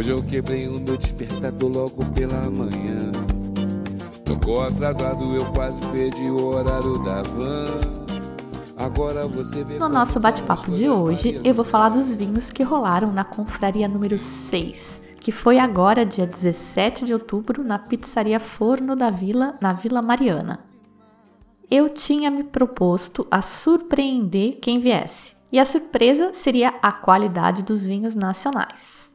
Hoje eu quebrei o meu despertador logo pela manhã. Tocou atrasado, eu quase perdi o horário da van. Agora você vê No nosso bate-papo de hoje, eu vou falar dos vinhos que rolaram na confraria número 6, que foi agora, dia 17 de outubro, na pizzaria Forno da Vila, na Vila Mariana. Eu tinha me proposto a surpreender quem viesse, e a surpresa seria a qualidade dos vinhos nacionais.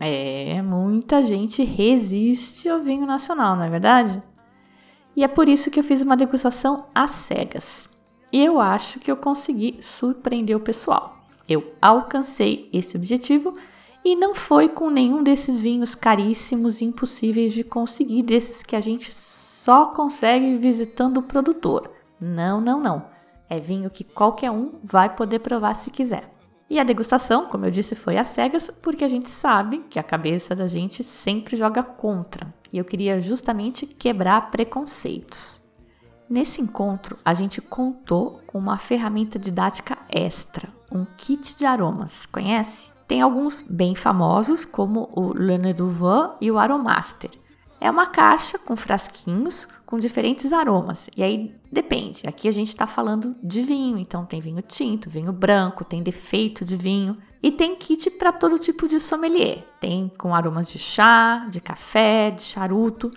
É, muita gente resiste ao vinho nacional, não é verdade? E é por isso que eu fiz uma degustação às cegas. E eu acho que eu consegui surpreender o pessoal. Eu alcancei esse objetivo e não foi com nenhum desses vinhos caríssimos e impossíveis de conseguir, desses que a gente só consegue visitando o produtor. Não, não, não. É vinho que qualquer um vai poder provar se quiser. E a degustação, como eu disse, foi às cegas, porque a gente sabe que a cabeça da gente sempre joga contra. E eu queria justamente quebrar preconceitos. Nesse encontro, a gente contou com uma ferramenta didática extra, um kit de aromas. Conhece? Tem alguns bem famosos, como o Le Nez du Vin e o Aromaster. É uma caixa com frasquinhos com diferentes aromas. E aí depende. Aqui a gente está falando de vinho, então tem vinho tinto, vinho branco, tem defeito de vinho. E tem kit para todo tipo de sommelier. Tem com aromas de chá, de café, de charuto.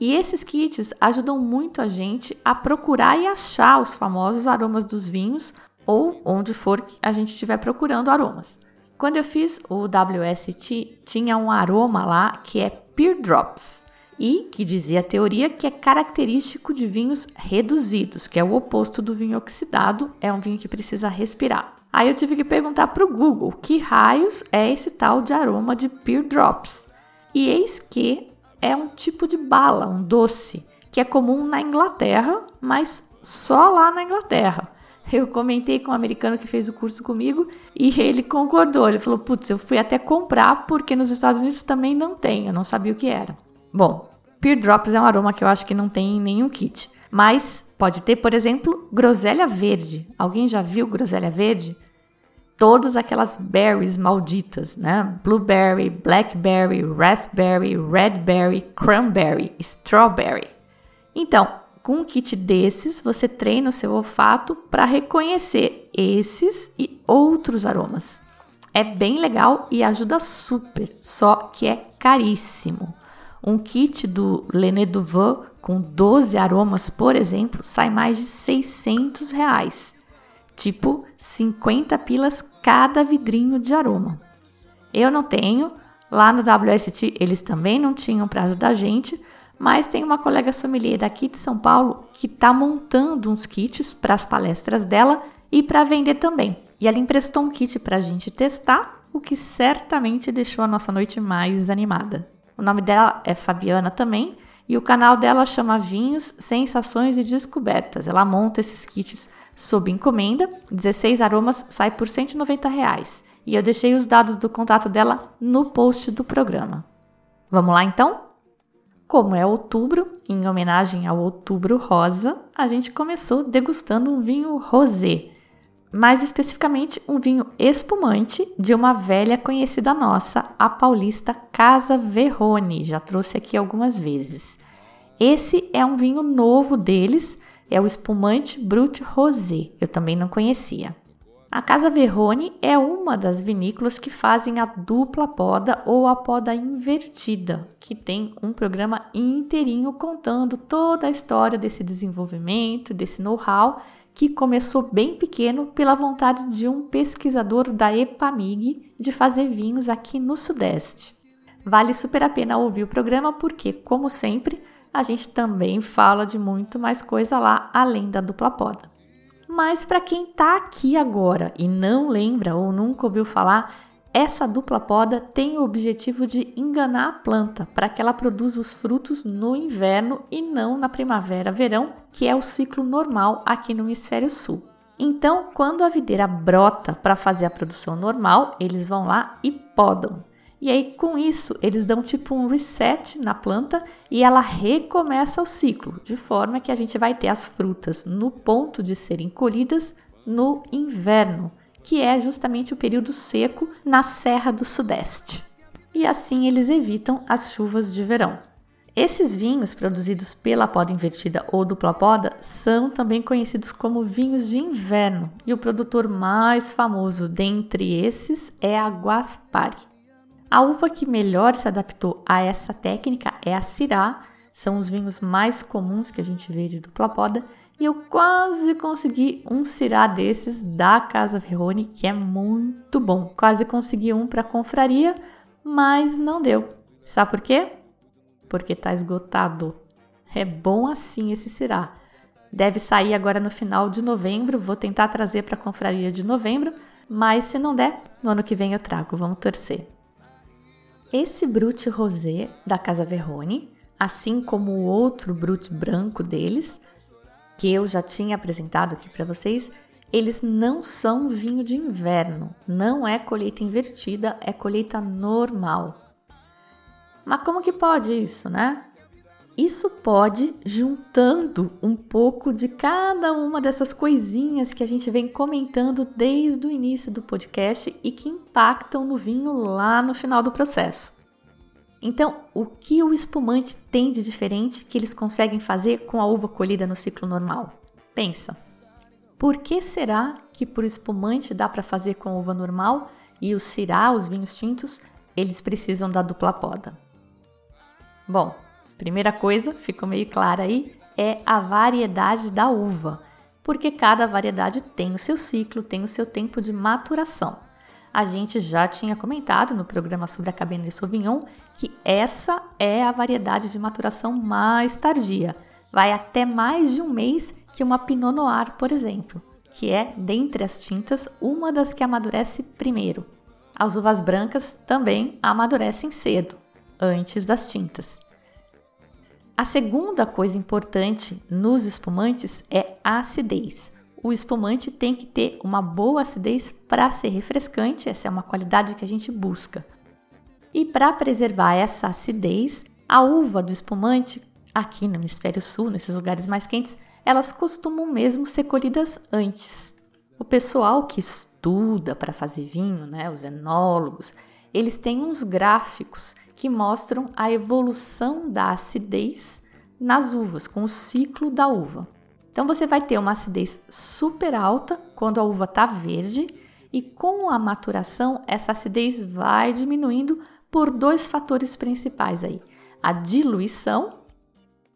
E esses kits ajudam muito a gente a procurar e achar os famosos aromas dos vinhos ou onde for que a gente estiver procurando aromas. Quando eu fiz o WST, tinha um aroma lá que é Pear Drops e que dizia a teoria que é característico de vinhos reduzidos, que é o oposto do vinho oxidado, é um vinho que precisa respirar. Aí eu tive que perguntar para o Google que raios é esse tal de aroma de Pear Drops. E eis que é um tipo de bala, um doce, que é comum na Inglaterra, mas só lá na Inglaterra. Eu comentei com um americano que fez o curso comigo e ele concordou. Ele falou: Putz, eu fui até comprar porque nos Estados Unidos também não tem. Eu não sabia o que era. Bom, Pear Drops é um aroma que eu acho que não tem em nenhum kit. Mas pode ter, por exemplo, groselha verde. Alguém já viu groselha verde? Todas aquelas berries malditas, né? Blueberry, blackberry, raspberry, redberry, cranberry, strawberry. Então, com um kit desses, você treina o seu olfato para reconhecer esses e outros aromas. É bem legal e ajuda super, só que é caríssimo. Um kit do Lené du Vin com 12 aromas, por exemplo, sai mais de 600 reais. Tipo, 50 pilas cada vidrinho de aroma. Eu não tenho, lá no WST eles também não tinham para ajudar a gente, mas tem uma colega sommelier daqui de São Paulo que está montando uns kits para as palestras dela e para vender também. E ela emprestou um kit para a gente testar, o que certamente deixou a nossa noite mais animada. O nome dela é Fabiana também e o canal dela chama Vinhos, Sensações e Descobertas. Ela monta esses kits sob encomenda, 16 aromas sai por 190 reais. E eu deixei os dados do contato dela no post do programa. Vamos lá então? Como é outubro, em homenagem ao Outubro Rosa, a gente começou degustando um vinho rosé, mais especificamente um vinho espumante de uma velha conhecida nossa, a paulista Casa Verrone. Já trouxe aqui algumas vezes. Esse é um vinho novo deles, é o espumante Brut Rosé. Eu também não conhecia. A Casa Verrone é uma das vinícolas que fazem a dupla poda ou a poda invertida, que tem um programa inteirinho contando toda a história desse desenvolvimento, desse know-how que começou bem pequeno pela vontade de um pesquisador da EPAMIG de fazer vinhos aqui no Sudeste. Vale super a pena ouvir o programa porque, como sempre, a gente também fala de muito mais coisa lá além da dupla poda. Mas para quem está aqui agora e não lembra ou nunca ouviu falar, Essa dupla poda tem o objetivo de enganar a planta para que ela produza os frutos no inverno e não na primavera-verão, que é o ciclo normal aqui no hemisfério sul. Então, quando a videira brota para fazer a produção normal, eles vão lá e podam. E aí, com isso, eles dão tipo um reset na planta e ela recomeça o ciclo, de forma que a gente vai ter as frutas no ponto de serem colhidas no inverno, que é justamente o período seco na Serra do Sudeste. E assim eles evitam as chuvas de verão. Esses vinhos produzidos pela poda invertida ou dupla poda são também conhecidos como vinhos de inverno, e o produtor mais famoso dentre esses é a Guaspari. A uva que melhor se adaptou a essa técnica é a Syrah, são os vinhos mais comuns que a gente vê de dupla poda, e eu quase consegui um Syrah desses da Casa Verrone, que é muito bom. Quase consegui um para confraria, mas não deu. Sabe por quê? Porque tá esgotado. É bom assim esse Syrah. Deve sair agora no final de novembro, vou tentar trazer para a confraria de novembro, mas se não der, no ano que vem eu trago, vamos torcer. Esse Brut Rosé da Casa Verrone, assim como o outro Brut branco deles, que eu já tinha apresentado aqui para vocês, eles não são vinho de inverno, não é colheita invertida, é colheita normal. Mas como que pode isso, né? Isso pode juntando um pouco de cada uma dessas coisinhas que a gente vem comentando desde o início do podcast e que impactam no vinho lá no final do processo. Então, o que o espumante tem de diferente que eles conseguem fazer com a uva colhida no ciclo normal? Pensa. Por que será que por espumante dá para fazer com uva normal e o cirá, os vinhos tintos, eles precisam da dupla poda? Bom, Primeira coisa, ficou meio clara aí, é a variedade da uva, porque cada variedade tem o seu ciclo, tem o seu tempo de maturação. A gente já tinha comentado no programa sobre a Cabernet Sauvignon que essa é a variedade de maturação mais tardia. Vai até mais de um mês que uma Pinot Noir, por exemplo, que é, dentre as tintas, uma das que amadurece primeiro. As uvas brancas também amadurecem cedo, antes das tintas. A segunda coisa importante nos espumantes é a acidez. O espumante tem que ter uma boa acidez para ser refrescante, essa é uma qualidade que a gente busca. E para preservar essa acidez, a uva do espumante, aqui no hemisfério sul, nesses lugares mais quentes, elas costumam mesmo ser colhidas antes. O pessoal que estuda para fazer vinho, né, os enólogos, eles têm uns gráficos que mostram a evolução da acidez nas uvas, com o ciclo da uva. Então você vai ter uma acidez super alta quando a uva está verde e com a maturação essa acidez vai diminuindo por dois fatores principais aí: a diluição,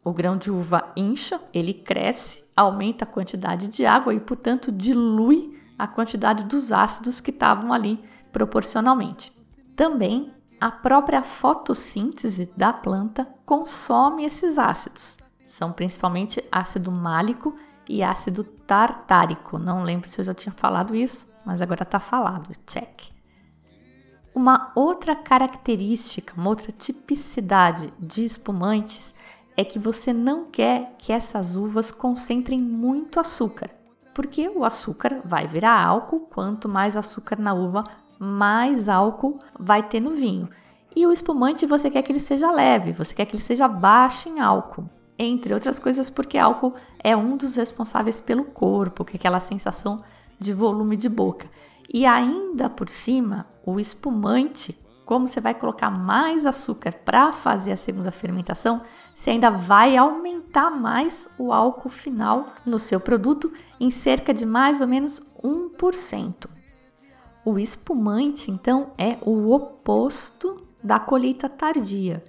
o grão de uva incha, ele cresce, aumenta a quantidade de água e, portanto, dilui a quantidade dos ácidos que estavam ali proporcionalmente. Também a própria fotossíntese da planta consome esses ácidos. São principalmente ácido málico e ácido tartárico. Não lembro se eu já tinha falado isso, mas agora está falado. Check. Uma outra característica, uma outra tipicidade de espumantes é que você não quer que essas uvas concentrem muito açúcar, porque o açúcar vai virar álcool, quanto mais açúcar na uva, mais álcool vai ter no vinho. E o espumante você quer que ele seja leve, você quer que ele seja baixo em álcool. Entre outras coisas, porque álcool é um dos responsáveis pelo corpo, que é aquela sensação de volume de boca. E ainda por cima, o espumante, como você vai colocar mais açúcar para fazer a segunda fermentação, você ainda vai aumentar mais o álcool final no seu produto em cerca de mais ou menos 1%. O espumante, então, é o oposto da colheita tardia.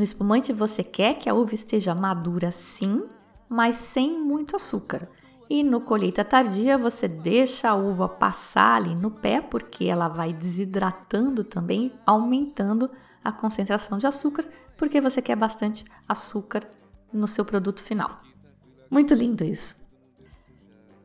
No espumante, você quer que a uva esteja madura sim, mas sem muito açúcar. E no colheita tardia, você deixa a uva passar ali no pé, porque ela vai desidratando também, aumentando a concentração de açúcar, porque você quer bastante açúcar no seu produto final. Muito lindo isso.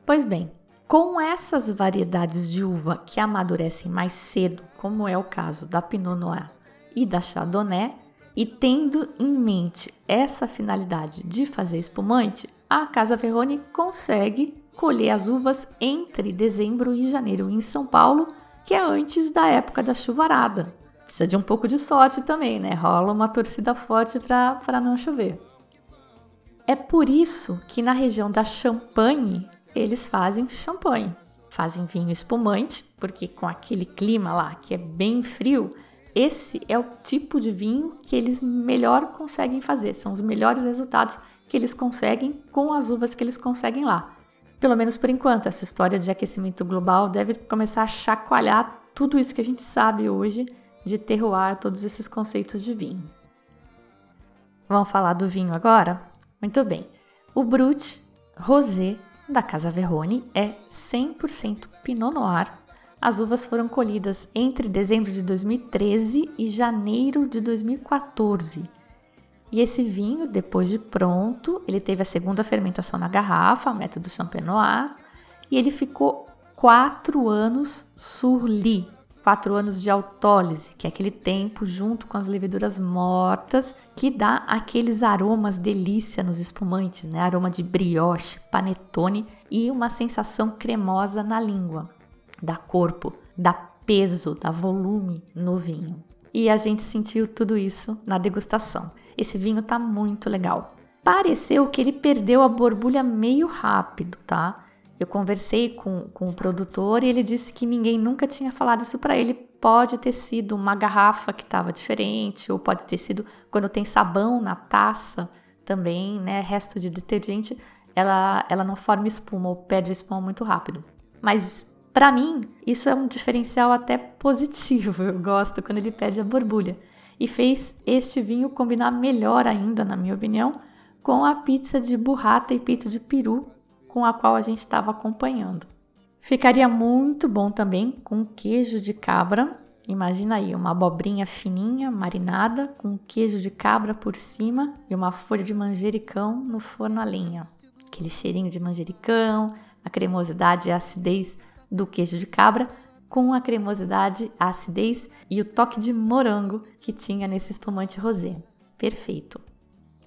Pois bem, com essas variedades de uva que amadurecem mais cedo, como é o caso da Pinot Noir e da Chardonnay, e tendo em mente essa finalidade de fazer espumante, a Casa Verrone consegue colher as uvas entre dezembro e janeiro em São Paulo, que é antes da época da chuvarada. Precisa de um pouco de sorte também, né? Rola uma torcida forte para não chover. É por isso que na região da Champagne eles fazem champanhe. Fazem vinho espumante, porque com aquele clima lá que é bem frio, esse é o tipo de vinho que eles melhor conseguem fazer. São os melhores resultados que eles conseguem com as uvas que eles conseguem lá. Pelo menos por enquanto, essa história de aquecimento global deve começar a chacoalhar tudo isso que a gente sabe hoje de terroir, todos esses conceitos de vinho. Vamos falar do vinho agora? Muito bem. O Brut Rosé da Casa Verrone é 100% Pinot Noir. As uvas foram colhidas entre dezembro de 2013 e janeiro de 2014. E esse vinho, depois de pronto, ele teve a segunda fermentação na garrafa, método champenoise, e ele ficou quatro anos sur lit, quatro anos de autólise, que é aquele tempo junto com as leveduras mortas que dá aqueles aromas delícia nos espumantes, né? Aroma de brioche, panetone e uma sensação cremosa na língua, dá corpo, dá peso, dá volume no vinho. E a gente sentiu tudo isso na degustação. Esse vinho tá muito legal. Pareceu que ele perdeu a borbulha meio rápido, tá? Eu conversei com, com o produtor e ele disse que ninguém nunca tinha falado isso para ele. Pode ter sido uma garrafa que estava diferente, ou pode ter sido quando tem sabão na taça também, né? Resto de detergente, ela, ela não forma espuma ou perde espuma muito rápido. Mas para mim, isso é um diferencial até positivo. Eu gosto quando ele perde a borbulha e fez este vinho combinar melhor ainda, na minha opinião, com a pizza de burrata e peito de peru com a qual a gente estava acompanhando. Ficaria muito bom também com queijo de cabra. Imagina aí uma abobrinha fininha, marinada, com queijo de cabra por cima e uma folha de manjericão no forno a lenha. Aquele cheirinho de manjericão, a cremosidade e a acidez do queijo de cabra com a cremosidade, a acidez e o toque de morango que tinha nesse espumante rosé. Perfeito.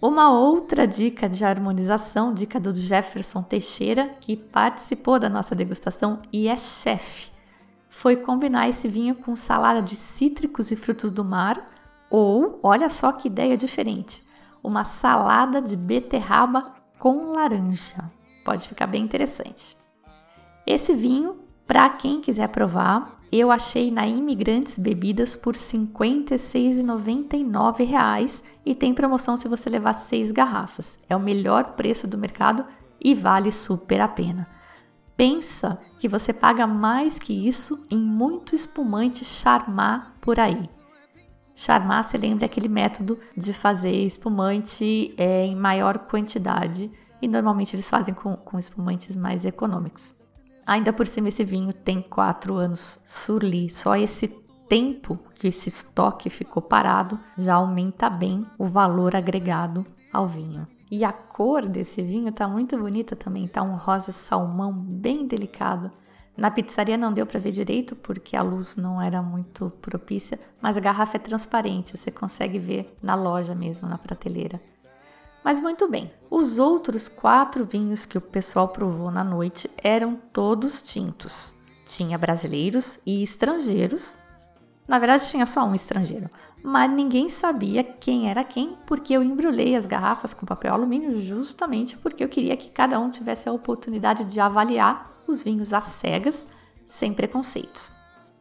Uma outra dica de harmonização, dica do Jefferson Teixeira, que participou da nossa degustação e é chefe, foi combinar esse vinho com salada de cítricos e frutos do mar ou, olha só que ideia diferente, uma salada de beterraba com laranja. Pode ficar bem interessante. Esse vinho para quem quiser provar, eu achei na Imigrantes Bebidas por R$ 56,99 e tem promoção se você levar seis garrafas. É o melhor preço do mercado e vale super a pena. Pensa que você paga mais que isso em muito espumante charmar por aí. Charmar, se lembra, é aquele método de fazer espumante é, em maior quantidade e normalmente eles fazem com, com espumantes mais econômicos. Ainda por cima, esse vinho tem quatro anos surli. Só esse tempo que esse estoque ficou parado já aumenta bem o valor agregado ao vinho. E a cor desse vinho tá muito bonita também, tá um rosa salmão bem delicado. Na pizzaria não deu para ver direito porque a luz não era muito propícia, mas a garrafa é transparente, você consegue ver na loja mesmo, na prateleira. Mas muito bem, os outros quatro vinhos que o pessoal provou na noite eram todos tintos. Tinha brasileiros e estrangeiros. Na verdade, tinha só um estrangeiro, mas ninguém sabia quem era quem, porque eu embrulhei as garrafas com papel alumínio justamente porque eu queria que cada um tivesse a oportunidade de avaliar os vinhos às cegas, sem preconceitos.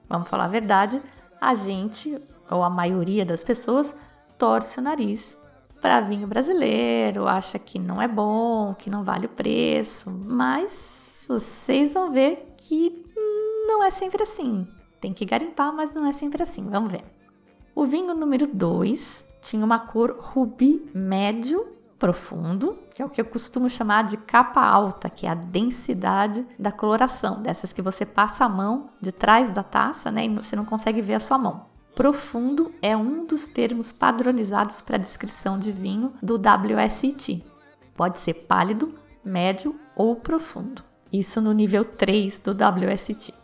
Vamos falar a verdade, a gente, ou a maioria das pessoas, torce o nariz para vinho brasileiro, acha que não é bom, que não vale o preço, mas vocês vão ver que não é sempre assim. Tem que garimpar, mas não é sempre assim. Vamos ver. O vinho número 2 tinha uma cor rubi médio profundo, que é o que eu costumo chamar de capa alta, que é a densidade da coloração, dessas que você passa a mão de trás da taça, né, e você não consegue ver a sua mão. Profundo é um dos termos padronizados para descrição de vinho do WST. Pode ser pálido, médio ou profundo. Isso no nível 3 do WST.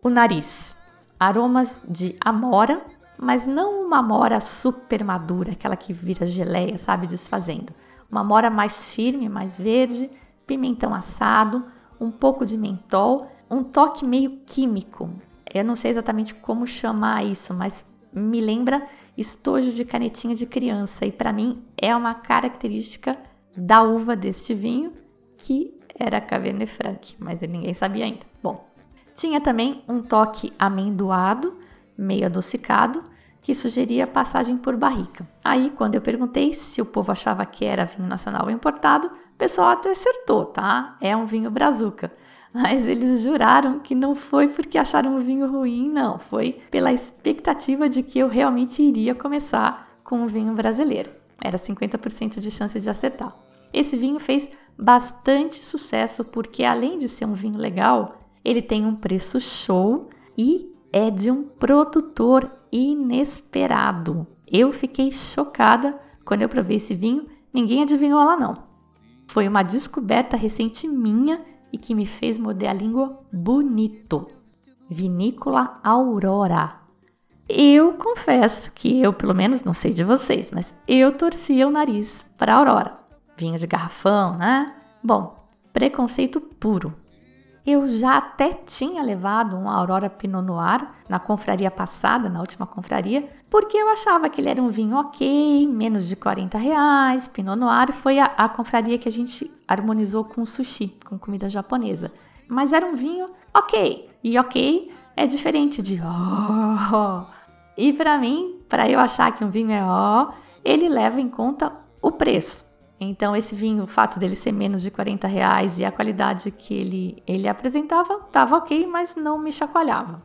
O nariz. aromas de amora, mas não uma amora super madura, aquela que vira geleia, sabe, desfazendo. Uma amora mais firme, mais verde, pimentão assado, um pouco de mentol, um toque meio químico. Eu não sei exatamente como chamar isso, mas me lembra estojo de canetinha de criança e para mim é uma característica da uva deste vinho que era Cabernet Franc, mas ninguém sabia ainda. Bom, tinha também um toque amendoado, meio adocicado, que sugeria passagem por barrica. Aí, quando eu perguntei se o povo achava que era vinho nacional importado, o pessoal até acertou, tá? É um vinho brazuca. Mas eles juraram que não foi porque acharam o vinho ruim, não. Foi pela expectativa de que eu realmente iria começar com um vinho brasileiro. Era 50% de chance de acertar. Esse vinho fez bastante sucesso porque, além de ser um vinho legal, ele tem um preço show e é de um produtor inesperado. Eu fiquei chocada quando eu provei esse vinho, ninguém adivinhou lá não. Foi uma descoberta recente minha e que me fez morder a língua bonito. Vinícola Aurora. Eu confesso que eu, pelo menos, não sei de vocês, mas eu torcia o nariz para Aurora. Vinho de garrafão, né? Bom, preconceito puro. Eu já até tinha levado um Aurora Pinot Noir na confraria passada, na última confraria, porque eu achava que ele era um vinho ok, menos de 40 reais. Pinot Noir foi a, a confraria que a gente harmonizou com sushi, com comida japonesa. Mas era um vinho ok. E ok é diferente de oh. E para mim, para eu achar que um vinho é ó, oh, ele leva em conta o preço. Então, esse vinho, o fato dele ser menos de 40 reais e a qualidade que ele, ele apresentava, estava ok, mas não me chacoalhava.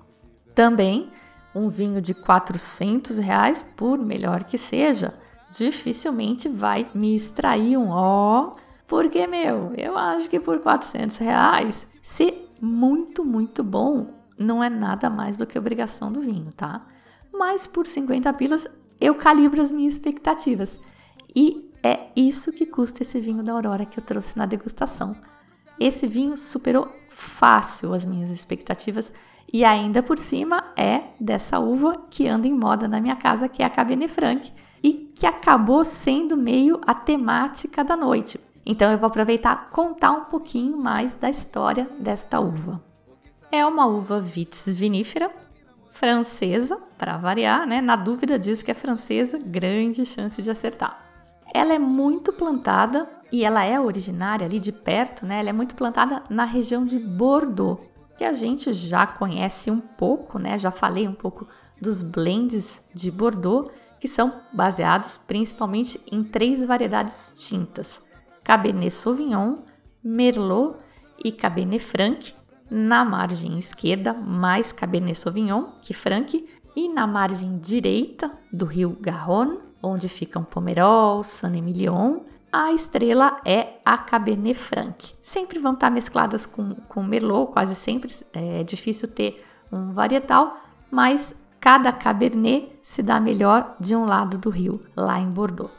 Também, um vinho de 400 reais, por melhor que seja, dificilmente vai me extrair um ó, porque, meu, eu acho que por 400 reais, ser muito, muito bom, não é nada mais do que obrigação do vinho, tá? Mas por 50 pilas, eu calibro as minhas expectativas. E é isso que custa esse vinho da Aurora que eu trouxe na degustação. Esse vinho superou fácil as minhas expectativas e ainda por cima é dessa uva que anda em moda na minha casa, que é a Cabernet Franc, e que acabou sendo meio a temática da noite. Então eu vou aproveitar contar um pouquinho mais da história desta uva. É uma uva vitis vinífera, francesa, para variar, né? Na dúvida diz que é francesa, grande chance de acertar. Ela é muito plantada e ela é originária ali de perto, né? Ela é muito plantada na região de Bordeaux, que a gente já conhece um pouco, né? Já falei um pouco dos blends de Bordeaux, que são baseados principalmente em três variedades tintas: Cabernet Sauvignon, Merlot e Cabernet Franc. Na margem esquerda, mais Cabernet Sauvignon que Franc, e na margem direita do rio Garonne, onde ficam Pomerol, Saint-Emilion, a estrela é a Cabernet Franc. Sempre vão estar mescladas com, com Merlot, quase sempre. É difícil ter um varietal, mas cada Cabernet se dá melhor de um lado do rio, lá em Bordeaux.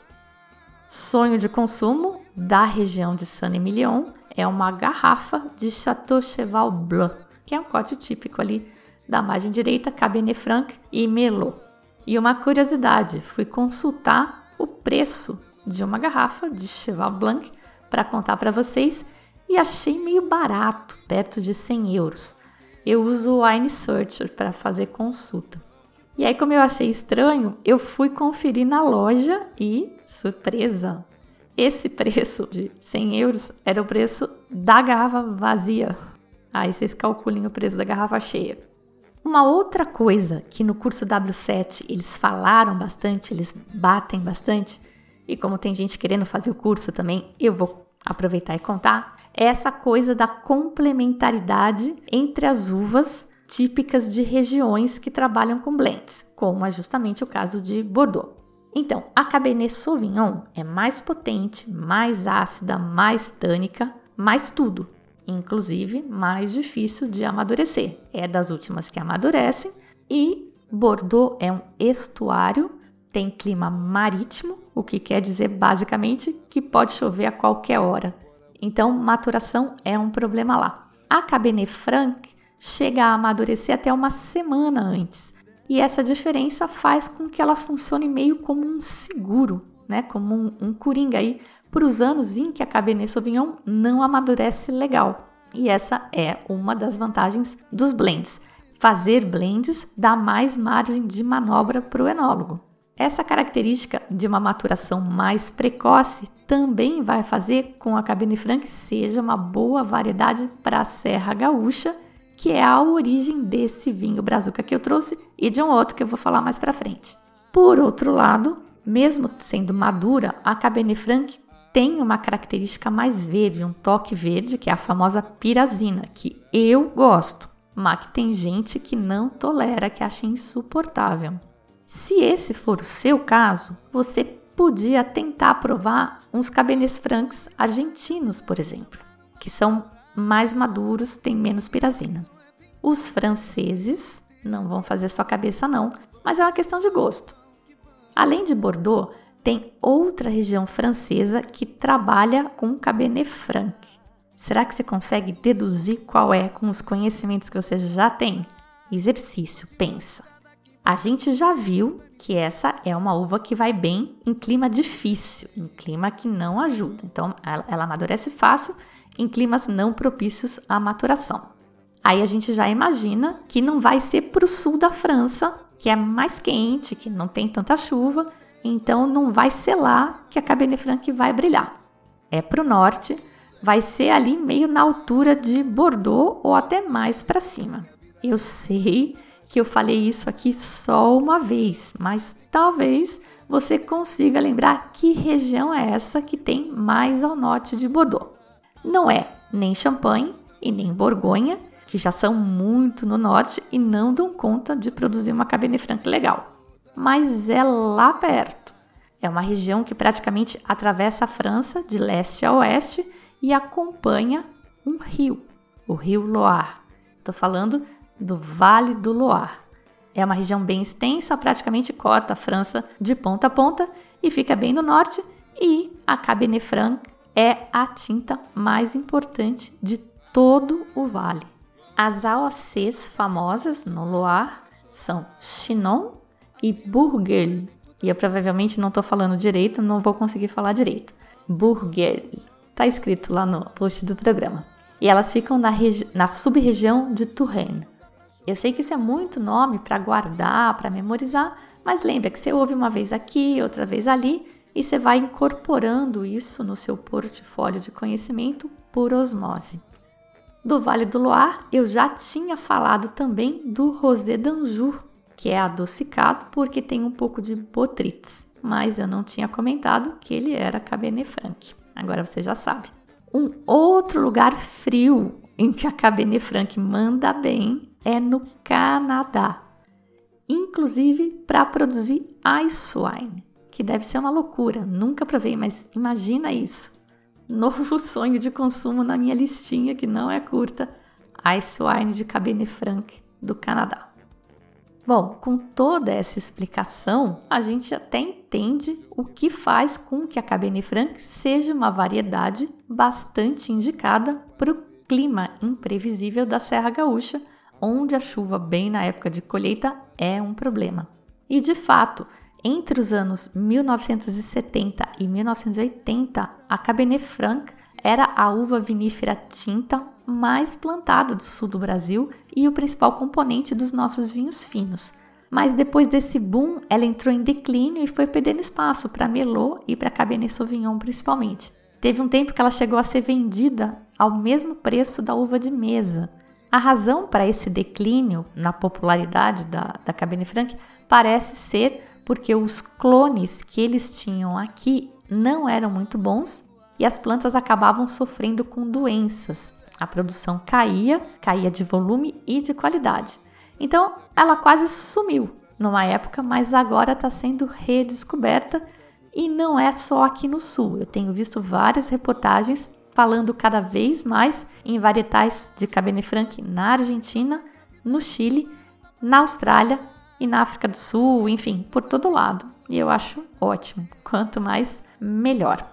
Sonho de consumo da região de Saint-Emilion é uma garrafa de Chateau Cheval Blanc, que é um corte típico ali da margem direita, Cabernet Franc e Merlot. E uma curiosidade, fui consultar o preço de uma garrafa de Cheval Blanc para contar para vocês e achei meio barato, perto de 100 euros. Eu uso o Wine Searcher para fazer consulta. E aí, como eu achei estranho, eu fui conferir na loja e, surpresa, esse preço de 100 euros era o preço da garrafa vazia. Aí vocês calculem o preço da garrafa cheia. Uma outra coisa que no curso W7 eles falaram bastante, eles batem bastante, e como tem gente querendo fazer o curso também, eu vou aproveitar e contar, é essa coisa da complementaridade entre as uvas típicas de regiões que trabalham com blends, como é justamente o caso de Bordeaux. Então, a Cabernet Sauvignon é mais potente, mais ácida, mais tânica, mais tudo inclusive mais difícil de amadurecer. É das últimas que amadurecem e Bordeaux é um estuário, tem clima marítimo, o que quer dizer basicamente que pode chover a qualquer hora. Então, maturação é um problema lá. A Cabernet Franc chega a amadurecer até uma semana antes. E essa diferença faz com que ela funcione meio como um seguro, né? Como um, um coringa aí para os anos em que a Cabernet Sauvignon não amadurece legal. E essa é uma das vantagens dos blends. Fazer blends dá mais margem de manobra para o enólogo. Essa característica de uma maturação mais precoce também vai fazer com a Cabernet Franc seja uma boa variedade para a Serra Gaúcha, que é a origem desse vinho brazuca que eu trouxe e de um outro que eu vou falar mais para frente. Por outro lado, mesmo sendo madura, a Cabernet Franc tem uma característica mais verde, um toque verde, que é a famosa pirazina, que eu gosto, mas que tem gente que não tolera, que acha insuportável. Se esse for o seu caso, você podia tentar provar uns Cabernet Francs argentinos, por exemplo, que são mais maduros, têm menos pirazina. Os franceses não vão fazer sua cabeça não, mas é uma questão de gosto. Além de Bordeaux, tem outra região francesa que trabalha com Cabernet Franc. Será que você consegue deduzir qual é com os conhecimentos que você já tem? Exercício, pensa. A gente já viu que essa é uma uva que vai bem em clima difícil, em clima que não ajuda. Então, ela, ela amadurece fácil em climas não propícios à maturação. Aí a gente já imagina que não vai ser para o sul da França, que é mais quente, que não tem tanta chuva, então não vai ser lá que a Cabernet Franc vai brilhar. É para o norte, vai ser ali meio na altura de Bordeaux ou até mais para cima. Eu sei que eu falei isso aqui só uma vez, mas talvez você consiga lembrar que região é essa que tem mais ao norte de Bordeaux. Não é nem Champagne e nem Borgonha, que já são muito no norte e não dão conta de produzir uma Cabernet Franc legal. Mas é lá perto. É uma região que praticamente atravessa a França de leste a oeste e acompanha um rio, o rio Loire. Estou falando do Vale do Loire. É uma região bem extensa, praticamente corta a França de ponta a ponta e fica bem no norte. E a Cabernet Franc é a tinta mais importante de todo o vale. As AOCs famosas no Loire são Chinon e Bourgueil. E eu provavelmente não estou falando direito, não vou conseguir falar direito. Bourgueil. Está escrito lá no post do programa. E elas ficam na, na sub-região de Touraine. Eu sei que isso é muito nome para guardar, para memorizar, mas lembra que você ouve uma vez aqui, outra vez ali, e você vai incorporando isso no seu portfólio de conhecimento por osmose. Do Vale do Loire, eu já tinha falado também do Rosé d'Anjou, que é adocicado porque tem um pouco de botrytis, mas eu não tinha comentado que ele era Cabernet Franc. Agora você já sabe. Um outro lugar frio em que a Cabernet Franc manda bem é no Canadá, inclusive para produzir ice wine, que deve ser uma loucura. Nunca provei, mas imagina isso. Novo sonho de consumo na minha listinha, que não é curta, ice wine de Cabernet Franc do Canadá. Bom, com toda essa explicação, a gente até entende o que faz com que a Cabernet Franc seja uma variedade bastante indicada para o clima imprevisível da Serra Gaúcha, onde a chuva bem na época de colheita é um problema. E de fato, entre os anos 1970 e 1980, a Cabernet Franc era a uva vinífera tinta mais plantada do sul do Brasil e o principal componente dos nossos vinhos finos. Mas depois desse boom, ela entrou em declínio e foi perdendo espaço para Merlot e para Cabernet Sauvignon principalmente. Teve um tempo que ela chegou a ser vendida ao mesmo preço da uva de mesa. A razão para esse declínio na popularidade da, da Cabernet Franc parece ser porque os clones que eles tinham aqui não eram muito bons e as plantas acabavam sofrendo com doenças. A produção caía, caía de volume e de qualidade. Então ela quase sumiu numa época, mas agora está sendo redescoberta e não é só aqui no sul. Eu tenho visto várias reportagens falando cada vez mais em varietais de Cabernet Franc na Argentina, no Chile, na Austrália e na África do Sul, enfim, por todo lado. E eu acho ótimo. Quanto mais, melhor.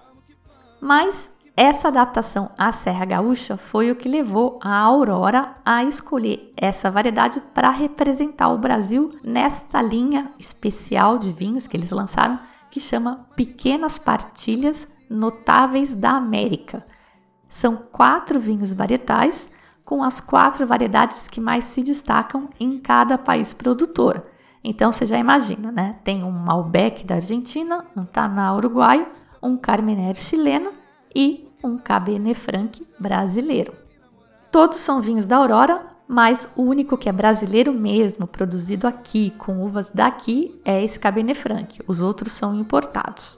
Mas Essa adaptação à Serra Gaúcha foi o que levou a Aurora a escolher essa variedade para representar o Brasil nesta linha especial de vinhos que eles lançaram, que chama Pequenas Partilhas Notáveis da América. São quatro vinhos varietais com as quatro variedades que mais se destacam em cada país produtor. Então você já imagina, né? Tem um Malbec da Argentina, um Taná uruguaio, um Carmenère chileno e um Cabernet Franc brasileiro. Todos são vinhos da Aurora, mas o único que é brasileiro mesmo, produzido aqui, com uvas daqui, é esse Cabernet Franc. Os outros são importados.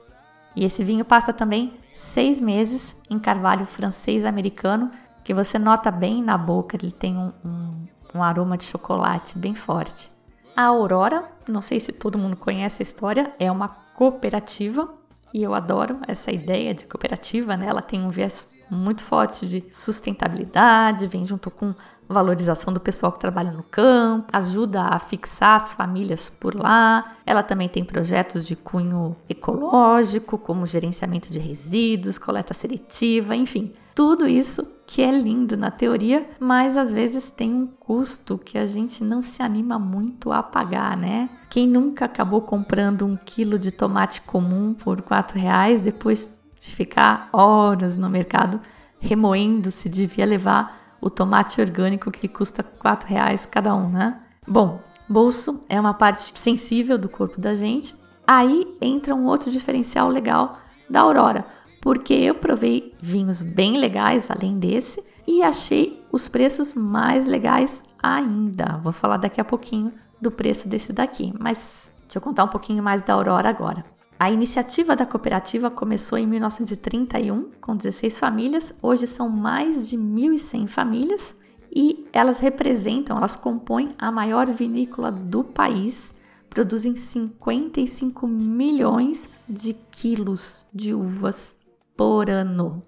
E esse vinho passa também seis meses em carvalho francês-americano, que você nota bem na boca, ele tem um, um, um aroma de chocolate bem forte. A Aurora, não sei se todo mundo conhece a história, é uma cooperativa e eu adoro essa ideia de cooperativa, né? Ela tem um viés muito forte de sustentabilidade, vem junto com valorização do pessoal que trabalha no campo, ajuda a fixar as famílias por lá. Ela também tem projetos de cunho ecológico, como gerenciamento de resíduos, coleta seletiva, enfim, tudo isso que é lindo na teoria, mas às vezes tem um custo que a gente não se anima muito a pagar, né? Quem nunca acabou comprando um quilo de tomate comum por quatro reais depois de ficar horas no mercado remoendo se devia levar o tomate orgânico que custa quatro reais cada um, né? Bom, bolso é uma parte sensível do corpo da gente. Aí entra um outro diferencial legal da Aurora porque eu provei vinhos bem legais além desse e achei os preços mais legais ainda. Vou falar daqui a pouquinho do preço desse daqui, mas deixa eu contar um pouquinho mais da Aurora agora. A iniciativa da cooperativa começou em 1931 com 16 famílias, hoje são mais de 1.100 famílias e elas representam, elas compõem a maior vinícola do país, produzem 55 milhões de quilos de uvas por ano.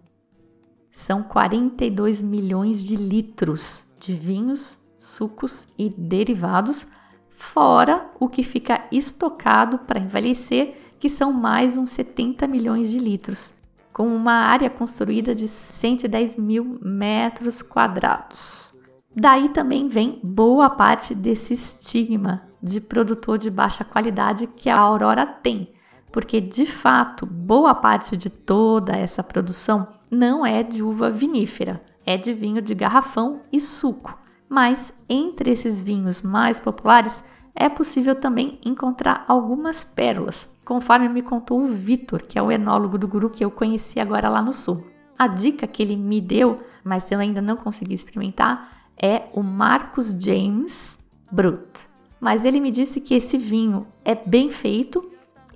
São 42 milhões de litros de vinhos, sucos e derivados, fora o que fica estocado para envelhecer, que são mais uns 70 milhões de litros, com uma área construída de 110 mil metros quadrados. Daí também vem boa parte desse estigma de produtor de baixa qualidade que a Aurora tem, porque de fato boa parte de toda essa produção não é de uva vinífera, é de vinho de garrafão e suco. Mas entre esses vinhos mais populares é possível também encontrar algumas pérolas, conforme me contou o Vitor, que é o enólogo do guru que eu conheci agora lá no sul. A dica que ele me deu, mas eu ainda não consegui experimentar, é o Marcus James Brut. Mas ele me disse que esse vinho é bem feito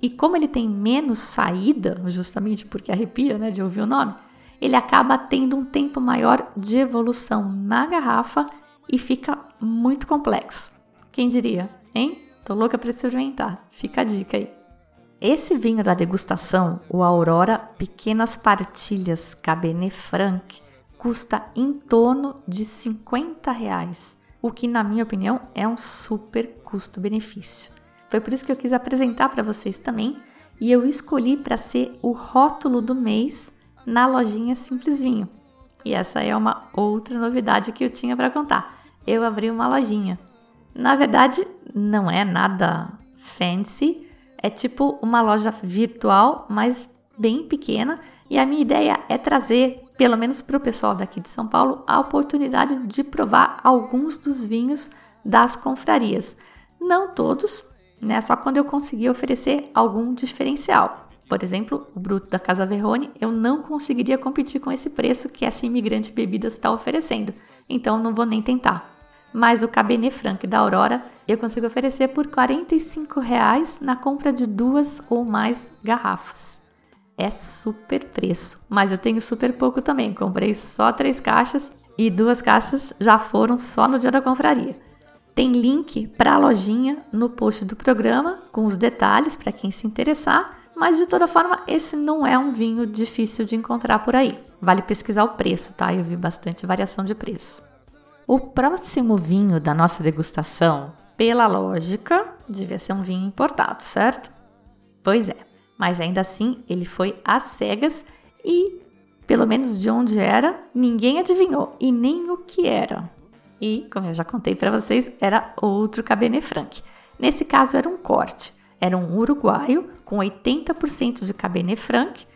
e como ele tem menos saída, justamente porque arrepia né, de ouvir o nome, ele acaba tendo um tempo maior de evolução na garrafa e fica muito complexo. Quem diria, hein? Tô louca para experimentar. Fica a dica aí. Esse vinho da degustação, o Aurora Pequenas Partilhas Cabernet Franc, custa em torno de 50 reais, o que na minha opinião é um super custo-benefício. Foi por isso que eu quis apresentar para vocês também e eu escolhi para ser o rótulo do mês na lojinha Simples Vinho. E essa é uma outra novidade que eu tinha para contar. Eu abri uma lojinha. Na verdade, não é nada fancy, é tipo uma loja virtual, mas bem pequena. E a minha ideia é trazer, pelo menos para o pessoal daqui de São Paulo, a oportunidade de provar alguns dos vinhos das confrarias. Não todos, né? Só quando eu conseguir oferecer algum diferencial. Por exemplo, o Bruto da Casa Verrone, eu não conseguiria competir com esse preço que essa imigrante bebidas está oferecendo, então não vou nem tentar. Mas o Cabernet Franc da Aurora eu consigo oferecer por 45 reais na compra de duas ou mais garrafas. É super preço, mas eu tenho super pouco também. Comprei só três caixas e duas caixas já foram só no dia da confraria. Tem link para a lojinha no post do programa, com os detalhes para quem se interessar, mas de toda forma, esse não é um vinho difícil de encontrar por aí. Vale pesquisar o preço, tá? Eu vi bastante variação de preço. O próximo vinho da nossa degustação, pela lógica, devia ser um vinho importado, certo? Pois é, mas ainda assim ele foi às cegas e pelo menos de onde era, ninguém adivinhou e nem o que era. E, como eu já contei para vocês, era outro Cabernet Franc. Nesse caso era um corte. Era um uruguaio com 80% de Cabernet Franc,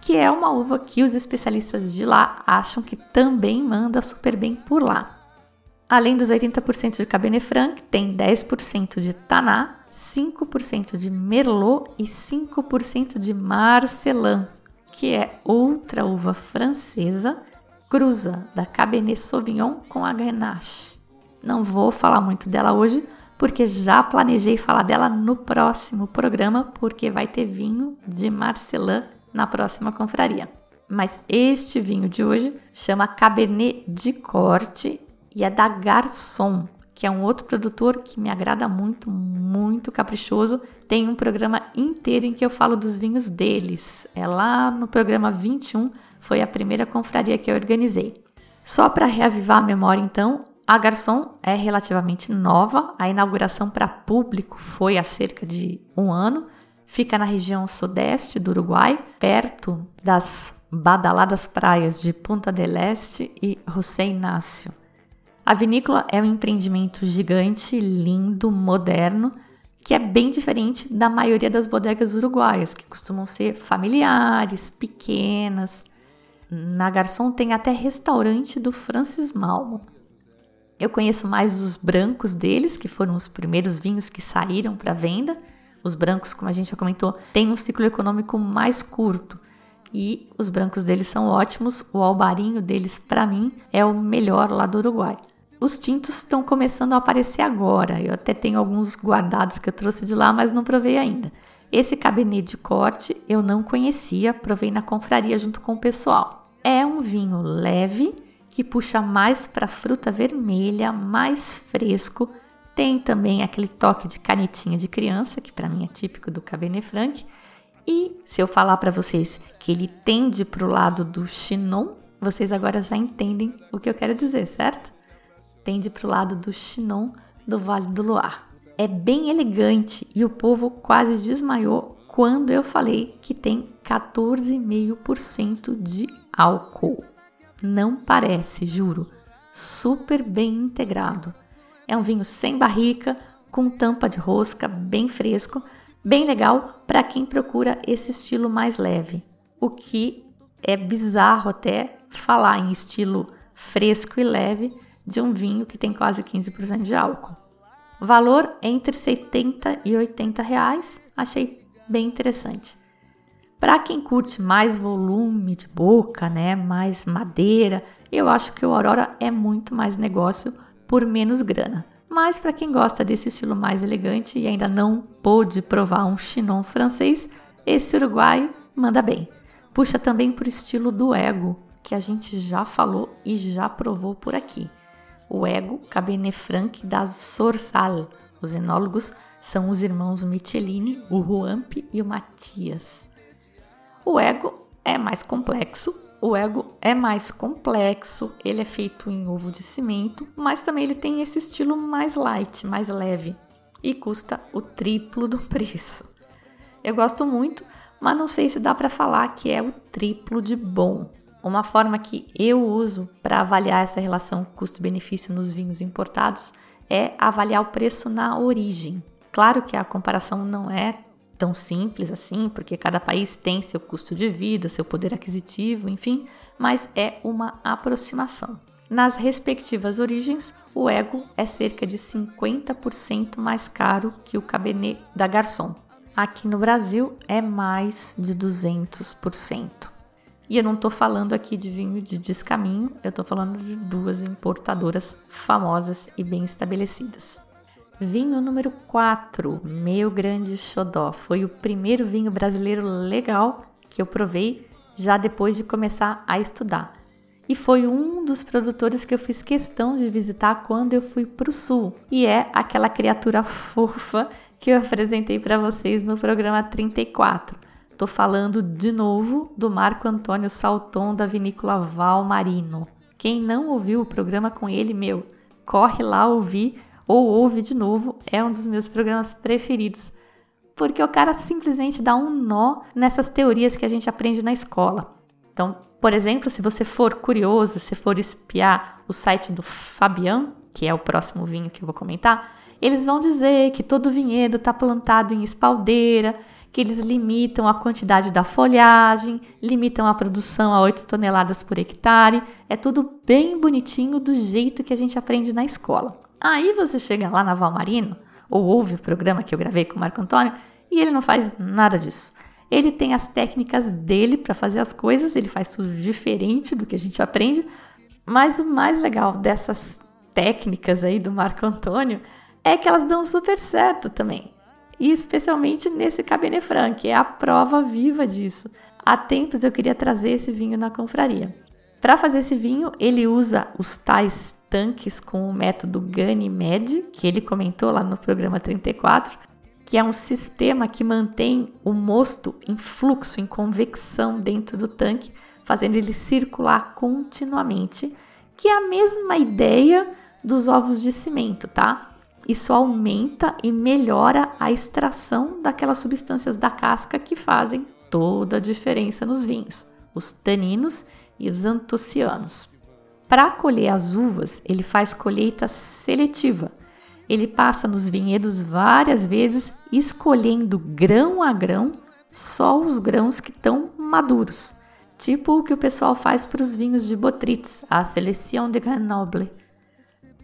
que é uma uva que os especialistas de lá acham que também manda super bem por lá. Além dos 80% de Cabernet Franc, tem 10% de Taná, 5% de Merlot e 5% de Marcelin, que é outra uva francesa, cruza da Cabernet Sauvignon com a Grenache. Não vou falar muito dela hoje, porque já planejei falar dela no próximo programa, porque vai ter vinho de Marcelin na próxima confraria. Mas este vinho de hoje chama Cabernet de Corte e é da Garçon, que é um outro produtor que me agrada muito, muito caprichoso. Tem um programa inteiro em que eu falo dos vinhos deles. É lá no programa 21, foi a primeira confraria que eu organizei. Só para reavivar a memória, então, a Garçon é relativamente nova. A inauguração para público foi há cerca de um ano. Fica na região sudeste do Uruguai, perto das badaladas praias de Punta del Este e José Inácio. A vinícola é um empreendimento gigante, lindo, moderno, que é bem diferente da maioria das bodegas uruguaias, que costumam ser familiares, pequenas. Na Garçom tem até restaurante do Francis Malmo. Eu conheço mais os brancos deles, que foram os primeiros vinhos que saíram para venda. Os brancos, como a gente já comentou, têm um ciclo econômico mais curto e os brancos deles são ótimos. O albarinho deles, para mim, é o melhor lá do Uruguai. Os tintos estão começando a aparecer agora. Eu até tenho alguns guardados que eu trouxe de lá, mas não provei ainda. Esse cabernet de corte eu não conhecia, provei na confraria junto com o pessoal. É um vinho leve que puxa mais para fruta vermelha, mais fresco. Tem também aquele toque de canetinha de criança, que para mim é típico do Cabernet Franc. E se eu falar para vocês que ele tende para o lado do Chinon, vocês agora já entendem o que eu quero dizer, certo? Tende para o lado do Chinon do Vale do Loire. É bem elegante e o povo quase desmaiou quando eu falei que tem 14,5% de álcool. Não parece, juro. Super bem integrado. É um vinho sem barrica, com tampa de rosca, bem fresco, bem legal para quem procura esse estilo mais leve. O que é bizarro até falar em estilo fresco e leve, de um vinho que tem quase 15% de álcool. Valor entre 70 e 80 reais, achei bem interessante. Para quem curte mais volume de boca, né, mais madeira, eu acho que o Aurora é muito mais negócio por menos grana. Mas para quem gosta desse estilo mais elegante e ainda não pôde provar um chinon francês, esse uruguaio manda bem. Puxa também por estilo do ego, que a gente já falou e já provou por aqui o ego Cabernet Franc da Sorsal. Os enólogos são os irmãos Michelini, o Ruamp e o Matias. O ego é mais complexo, o ego é mais complexo, ele é feito em ovo de cimento, mas também ele tem esse estilo mais light, mais leve e custa o triplo do preço. Eu gosto muito, mas não sei se dá para falar que é o triplo de bom. Uma forma que eu uso para avaliar essa relação custo-benefício nos vinhos importados é avaliar o preço na origem. Claro que a comparação não é tão simples assim, porque cada país tem seu custo de vida, seu poder aquisitivo, enfim, mas é uma aproximação. Nas respectivas origens, o ego é cerca de 50% mais caro que o Cabernet da Garçon. Aqui no Brasil é mais de 200%. E eu não estou falando aqui de vinho de descaminho, eu estou falando de duas importadoras famosas e bem estabelecidas. Vinho número 4, Meu Grande Xodó. Foi o primeiro vinho brasileiro legal que eu provei já depois de começar a estudar. E foi um dos produtores que eu fiz questão de visitar quando eu fui para o sul. E é aquela criatura fofa que eu apresentei para vocês no programa 34. Tô falando de novo do Marco Antônio Salton da vinícola Val Marino. Quem não ouviu o programa com ele, meu, corre lá ouvir ou ouve de novo, é um dos meus programas preferidos. Porque o cara simplesmente dá um nó nessas teorias que a gente aprende na escola. Então, por exemplo, se você for curioso, se for espiar o site do Fabian, que é o próximo vinho que eu vou comentar, eles vão dizer que todo vinhedo está plantado em espaldeira, que eles limitam a quantidade da folhagem, limitam a produção a 8 toneladas por hectare. É tudo bem bonitinho do jeito que a gente aprende na escola. Aí você chega lá na Valmarino, ou ouve o programa que eu gravei com o Marco Antônio, e ele não faz nada disso. Ele tem as técnicas dele para fazer as coisas, ele faz tudo diferente do que a gente aprende, mas o mais legal dessas técnicas aí do Marco Antônio é que elas dão super certo também. E especialmente nesse Cabernet Franc, que é a prova viva disso. Há tempos eu queria trazer esse vinho na confraria. Para fazer esse vinho, ele usa os tais tanques com o método Ganymede, que ele comentou lá no programa 34, que é um sistema que mantém o mosto em fluxo, em convecção dentro do tanque, fazendo ele circular continuamente, que é a mesma ideia dos ovos de cimento, tá? Isso aumenta e melhora a extração daquelas substâncias da casca que fazem toda a diferença nos vinhos, os taninos e os antocianos. Para colher as uvas, ele faz colheita seletiva. Ele passa nos vinhedos várias vezes, escolhendo grão a grão só os grãos que estão maduros, tipo o que o pessoal faz para os vinhos de Botrytis, a Seleção de Grenoble.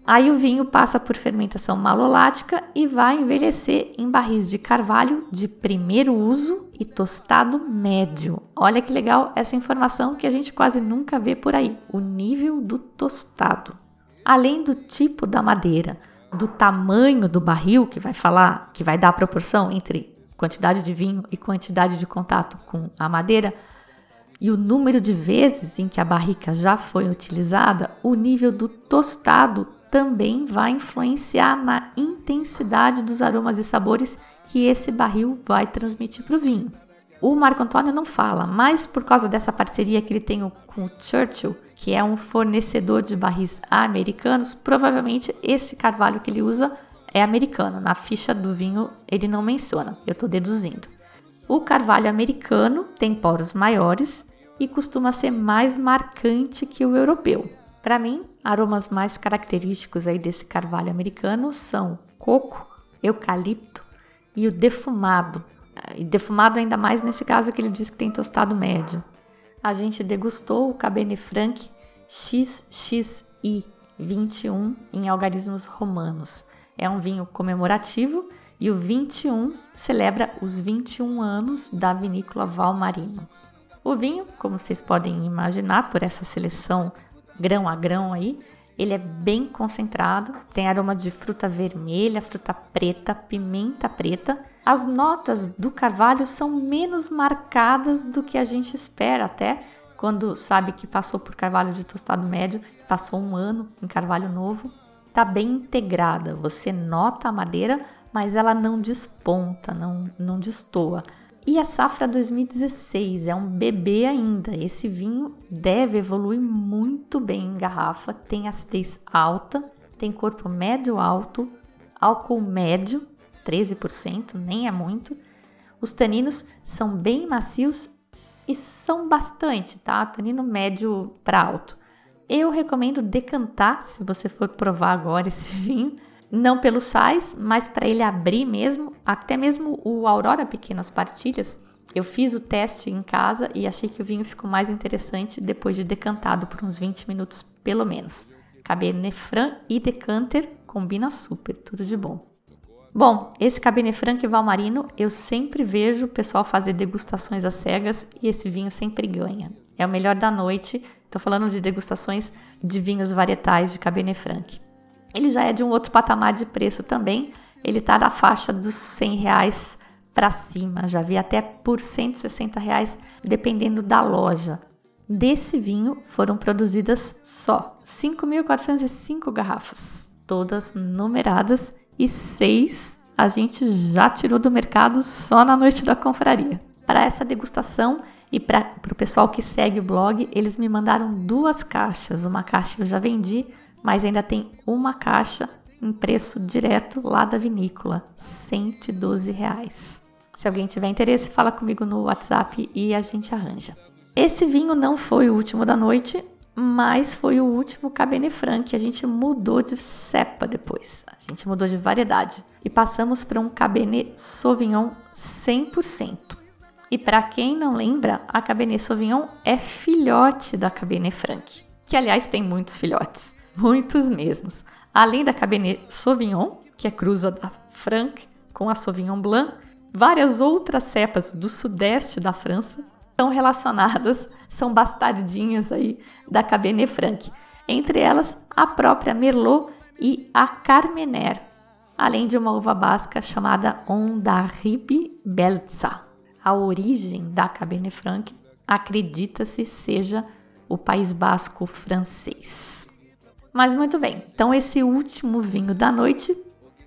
Aí o vinho passa por fermentação malolática e vai envelhecer em barris de carvalho de primeiro uso e tostado médio. Olha que legal essa informação que a gente quase nunca vê por aí, o nível do tostado. Além do tipo da madeira, do tamanho do barril que vai falar, que vai dar a proporção entre quantidade de vinho e quantidade de contato com a madeira, e o número de vezes em que a barrica já foi utilizada, o nível do tostado também vai influenciar na intensidade dos aromas e sabores que esse barril vai transmitir para o vinho. O Marco Antônio não fala, mas por causa dessa parceria que ele tem com o Churchill, que é um fornecedor de barris americanos, provavelmente esse carvalho que ele usa é americano. Na ficha do vinho ele não menciona, eu estou deduzindo. O carvalho americano tem poros maiores e costuma ser mais marcante que o europeu. Para mim, aromas mais característicos aí desse carvalho americano são coco, eucalipto e o defumado. E defumado ainda mais nesse caso que ele diz que tem tostado médio. A gente degustou o Cabernet Franc XXI 21 em algarismos romanos. É um vinho comemorativo e o 21 celebra os 21 anos da vinícola Valmarino. O vinho, como vocês podem imaginar por essa seleção grão a grão aí. Ele é bem concentrado, tem aroma de fruta vermelha, fruta preta, pimenta preta. As notas do carvalho são menos marcadas do que a gente espera até quando sabe que passou por carvalho de tostado médio, passou um ano em carvalho novo. Tá bem integrada, você nota a madeira, mas ela não desponta, não, não destoa. E a safra 2016 é um bebê ainda. Esse vinho deve evoluir muito bem em garrafa, tem acidez alta, tem corpo médio alto, álcool médio, 13%, nem é muito. Os taninos são bem macios e são bastante, tá? Tanino médio para alto. Eu recomendo decantar se você for provar agora esse vinho não pelo sais, mas para ele abrir mesmo, até mesmo o Aurora Pequenas Partilhas, eu fiz o teste em casa e achei que o vinho ficou mais interessante depois de decantado por uns 20 minutos pelo menos. Cabernet Franc e decanter combina super, tudo de bom. Bom, esse Cabernet Franc e Valmarino eu sempre vejo o pessoal fazer degustações às cegas e esse vinho sempre ganha. É o melhor da noite. Estou falando de degustações de vinhos varietais de Cabernet Franc. Ele já é de um outro patamar de preço também. Ele está na faixa dos 100 reais para cima. Já vi até por 160 reais, dependendo da loja. Desse vinho foram produzidas só 5.405 garrafas, todas numeradas e seis a gente já tirou do mercado só na noite da confraria. Para essa degustação e para o pessoal que segue o blog, eles me mandaram duas caixas. Uma caixa eu já vendi, mas ainda tem uma caixa em preço direto lá da vinícola, 112 reais. Se alguém tiver interesse, fala comigo no WhatsApp e a gente arranja. Esse vinho não foi o último da noite, mas foi o último Cabernet Franc. A gente mudou de cepa depois. A gente mudou de variedade e passamos para um Cabernet Sauvignon 100%. E para quem não lembra, a Cabernet Sauvignon é filhote da Cabernet Franc, que aliás tem muitos filhotes, muitos mesmos. Além da Cabernet Sauvignon, que é cruza da Franc com a Sauvignon Blanc, várias outras cepas do sudeste da França estão relacionadas, são bastardinhas aí da Cabernet Franc. Entre elas, a própria Merlot e a Carmener, além de uma uva basca chamada Ondarribi Belza. A origem da Cabernet Franc acredita-se seja o País Basco francês. Mas muito bem, então esse último vinho da noite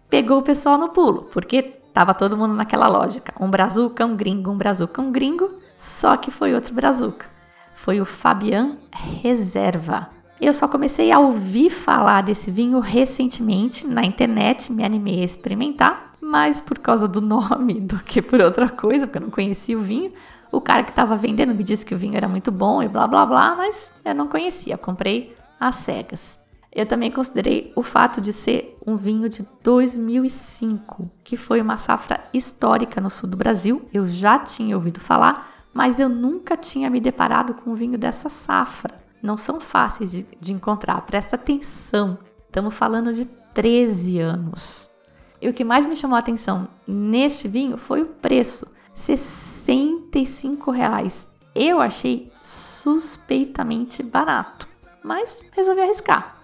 pegou o pessoal no pulo, porque tava todo mundo naquela lógica. Um brazuca, um gringo, um brazuca, um gringo, só que foi outro brazuca. Foi o Fabian Reserva. Eu só comecei a ouvir falar desse vinho recentemente na internet, me animei a experimentar, mais por causa do nome do que por outra coisa, porque eu não conhecia o vinho. O cara que estava vendendo me disse que o vinho era muito bom e blá blá blá, mas eu não conhecia, comprei às cegas. Eu também considerei o fato de ser um vinho de 2005, que foi uma safra histórica no sul do Brasil. Eu já tinha ouvido falar, mas eu nunca tinha me deparado com um vinho dessa safra. Não são fáceis de, de encontrar, presta atenção. Estamos falando de 13 anos. E o que mais me chamou a atenção neste vinho foi o preço: 65 reais. Eu achei suspeitamente barato, mas resolvi arriscar.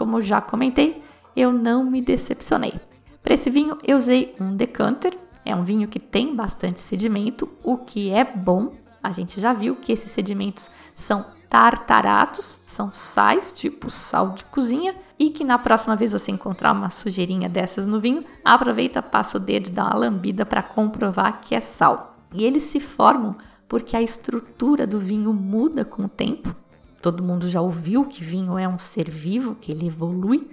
Como já comentei, eu não me decepcionei. Para esse vinho, eu usei um decanter. É um vinho que tem bastante sedimento, o que é bom. A gente já viu que esses sedimentos são tartaratos, são sais, tipo sal de cozinha, e que na próxima vez você encontrar uma sujeirinha dessas no vinho, aproveita, passa o dedo dá uma lambida para comprovar que é sal. E eles se formam porque a estrutura do vinho muda com o tempo. Todo mundo já ouviu que vinho é um ser vivo, que ele evolui.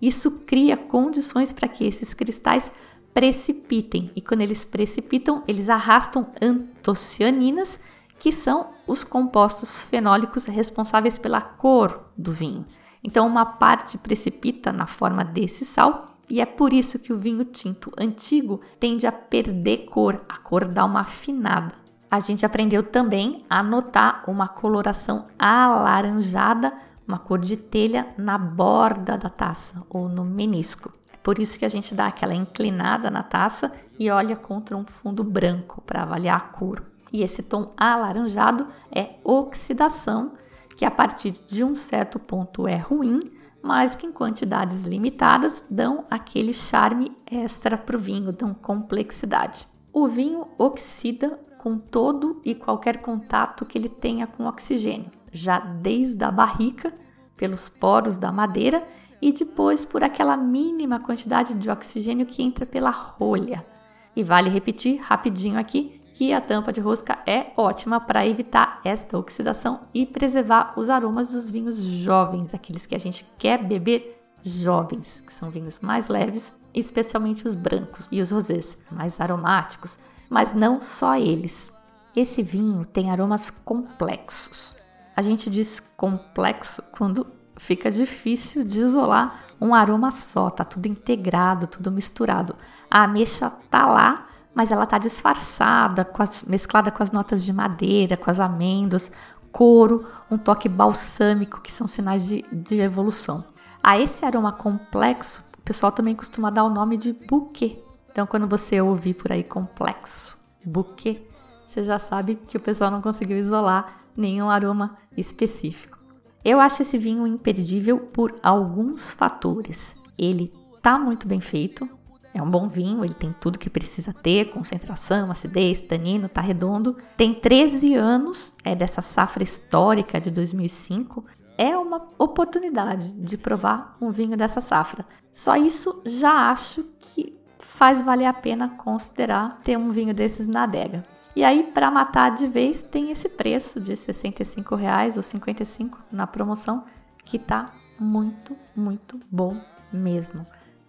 Isso cria condições para que esses cristais precipitem. E quando eles precipitam, eles arrastam antocianinas, que são os compostos fenólicos responsáveis pela cor do vinho. Então, uma parte precipita na forma desse sal, e é por isso que o vinho tinto antigo tende a perder cor, a cor dá uma afinada. A gente aprendeu também a notar uma coloração alaranjada, uma cor de telha na borda da taça ou no menisco. É por isso que a gente dá aquela inclinada na taça e olha contra um fundo branco para avaliar a cor. E esse tom alaranjado é oxidação, que a partir de um certo ponto é ruim, mas que em quantidades limitadas dão aquele charme extra para o vinho, dão complexidade. O vinho oxida com todo e qualquer contato que ele tenha com oxigênio, já desde a barrica, pelos poros da madeira e depois por aquela mínima quantidade de oxigênio que entra pela rolha. E vale repetir rapidinho aqui que a tampa de rosca é ótima para evitar esta oxidação e preservar os aromas dos vinhos jovens, aqueles que a gente quer beber jovens, que são vinhos mais leves, especialmente os brancos e os rosés, mais aromáticos, mas não só eles. Esse vinho tem aromas complexos. A gente diz complexo quando fica difícil de isolar um aroma só, tá tudo integrado, tudo misturado. A ameixa tá lá, mas ela está disfarçada, com as, mesclada com as notas de madeira, com as amêndoas, couro, um toque balsâmico, que são sinais de, de evolução. A esse aroma complexo, o pessoal também costuma dar o nome de buquê. Então, quando você ouvir por aí complexo, buquê, você já sabe que o pessoal não conseguiu isolar nenhum aroma específico. Eu acho esse vinho imperdível por alguns fatores. Ele tá muito bem feito, é um bom vinho, ele tem tudo que precisa ter, concentração, acidez, tanino, tá redondo. Tem 13 anos, é dessa safra histórica de 2005. É uma oportunidade de provar um vinho dessa safra. Só isso já acho que faz valer a pena considerar ter um vinho desses na adega. E aí, para matar de vez, tem esse preço de 65 reais ou 55 na promoção, que tá muito, muito bom mesmo.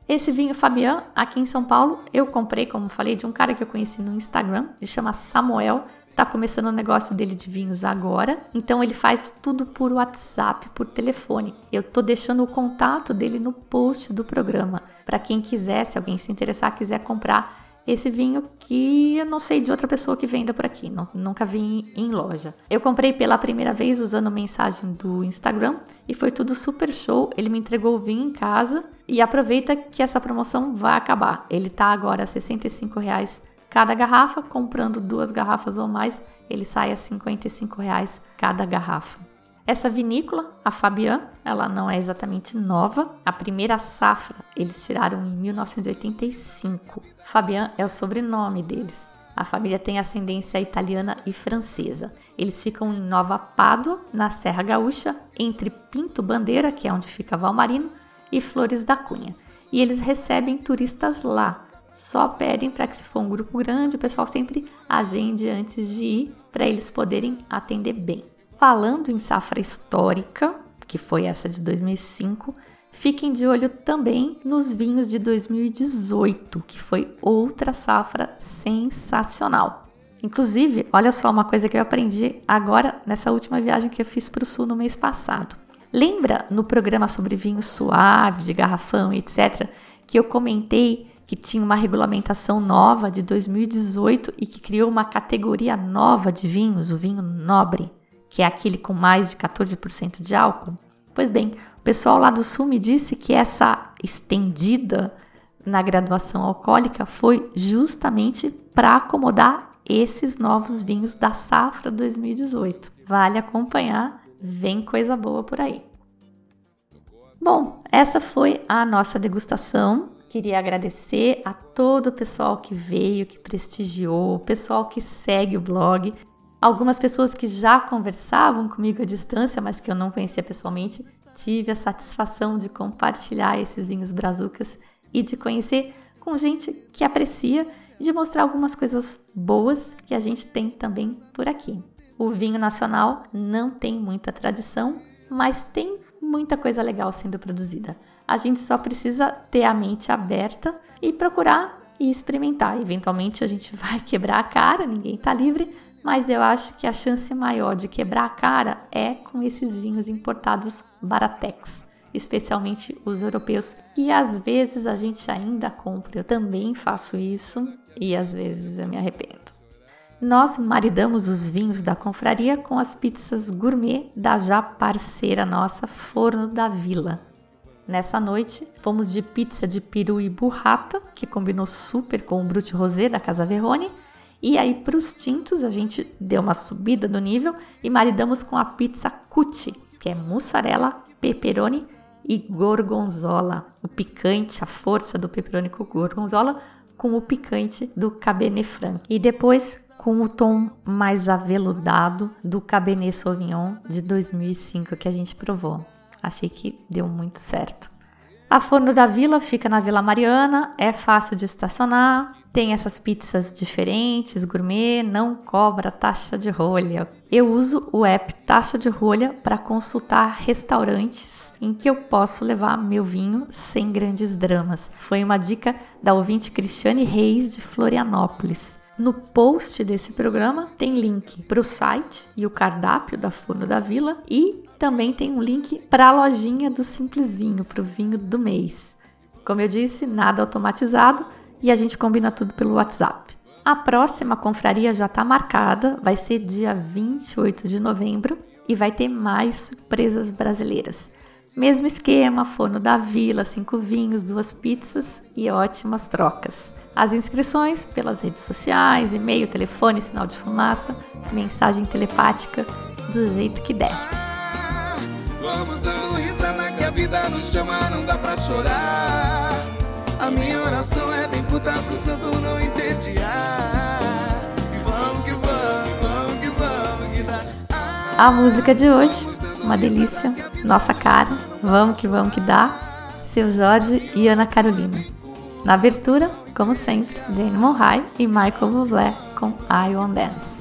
Esse vinho Fabian, aqui em São Paulo, eu comprei, como falei, de um cara que eu conheci no Instagram, ele chama Samuel, Tá começando o negócio dele de vinhos agora, então ele faz tudo por WhatsApp, por telefone. Eu tô deixando o contato dele no post do programa para quem quiser, se alguém se interessar, quiser comprar esse vinho que eu não sei de outra pessoa que venda por aqui, não, nunca vi em loja. Eu comprei pela primeira vez usando mensagem do Instagram e foi tudo super show. Ele me entregou o vinho em casa e aproveita que essa promoção vai acabar. Ele tá agora a 65 reais cada garrafa, comprando duas garrafas ou mais, ele sai a 55 reais cada garrafa. Essa vinícola, a Fabian, ela não é exatamente nova. A primeira safra eles tiraram em 1985. Fabian é o sobrenome deles. A família tem ascendência italiana e francesa. Eles ficam em Nova Pádua, na Serra Gaúcha, entre Pinto Bandeira, que é onde fica Valmarino, e Flores da Cunha. E eles recebem turistas lá. Só pedem para que se for um grupo grande, o pessoal sempre agende antes de ir para eles poderem atender bem. Falando em safra histórica, que foi essa de 2005, fiquem de olho também nos vinhos de 2018, que foi outra safra sensacional. Inclusive, olha só uma coisa que eu aprendi agora nessa última viagem que eu fiz para o sul no mês passado. Lembra no programa sobre vinho suave, de garrafão, etc., que eu comentei que tinha uma regulamentação nova de 2018 e que criou uma categoria nova de vinhos, o vinho nobre? que é aquele com mais de 14% de álcool? Pois bem, o pessoal lá do Sul me disse que essa estendida na graduação alcoólica foi justamente para acomodar esses novos vinhos da safra 2018. Vale acompanhar, vem coisa boa por aí. Bom, essa foi a nossa degustação. Queria agradecer a todo o pessoal que veio, que prestigiou, o pessoal que segue o blog. Algumas pessoas que já conversavam comigo à distância, mas que eu não conhecia pessoalmente, tive a satisfação de compartilhar esses vinhos brazucas e de conhecer com gente que aprecia e de mostrar algumas coisas boas que a gente tem também por aqui. O vinho nacional não tem muita tradição, mas tem muita coisa legal sendo produzida. A gente só precisa ter a mente aberta e procurar e experimentar. Eventualmente a gente vai quebrar a cara, ninguém está livre, mas eu acho que a chance maior de quebrar a cara é com esses vinhos importados Baratex, especialmente os europeus, que às vezes a gente ainda compra. Eu também faço isso e às vezes eu me arrependo. Nós maridamos os vinhos da confraria com as pizzas gourmet da já parceira nossa Forno da Vila. Nessa noite, fomos de pizza de peru e burrata, que combinou super com o Brut Rosé da Casa Verrone, e aí, para os tintos, a gente deu uma subida do nível e maridamos com a pizza Cucci, que é mussarela, pepperoni e gorgonzola. O picante, a força do pepperoni com gorgonzola com o picante do Cabernet Franc. E depois com o tom mais aveludado do Cabernet Sauvignon de 2005 que a gente provou. Achei que deu muito certo. A Forno da Vila fica na Vila Mariana, é fácil de estacionar, tem essas pizzas diferentes, gourmet, não cobra taxa de rolha. Eu uso o app Taxa de Rolha para consultar restaurantes em que eu posso levar meu vinho sem grandes dramas. Foi uma dica da ouvinte Cristiane Reis de Florianópolis. No post desse programa tem link para o site e o cardápio da Forno da Vila e também tem um link para a lojinha do Simples Vinho, para o vinho do mês. Como eu disse, nada automatizado, e a gente combina tudo pelo WhatsApp. A próxima confraria já está marcada, vai ser dia 28 de novembro e vai ter mais surpresas brasileiras. Mesmo esquema, forno da vila, cinco vinhos, duas pizzas e ótimas trocas. As inscrições pelas redes sociais, e-mail, telefone, sinal de fumaça, mensagem telepática, do jeito que der. Vamos dando risada que a vida nos chama, não dá pra chorar. A minha oração é bem puta pro santo não entediar. E vamos que vamos, vamos que vamos que dá. A música de hoje, uma delícia, nossa cara, vamos que vamos que dá. Seu Jorge e Ana Carolina. Na abertura, como sempre, Jane Monrai e Michael Bublé com I Want Dance.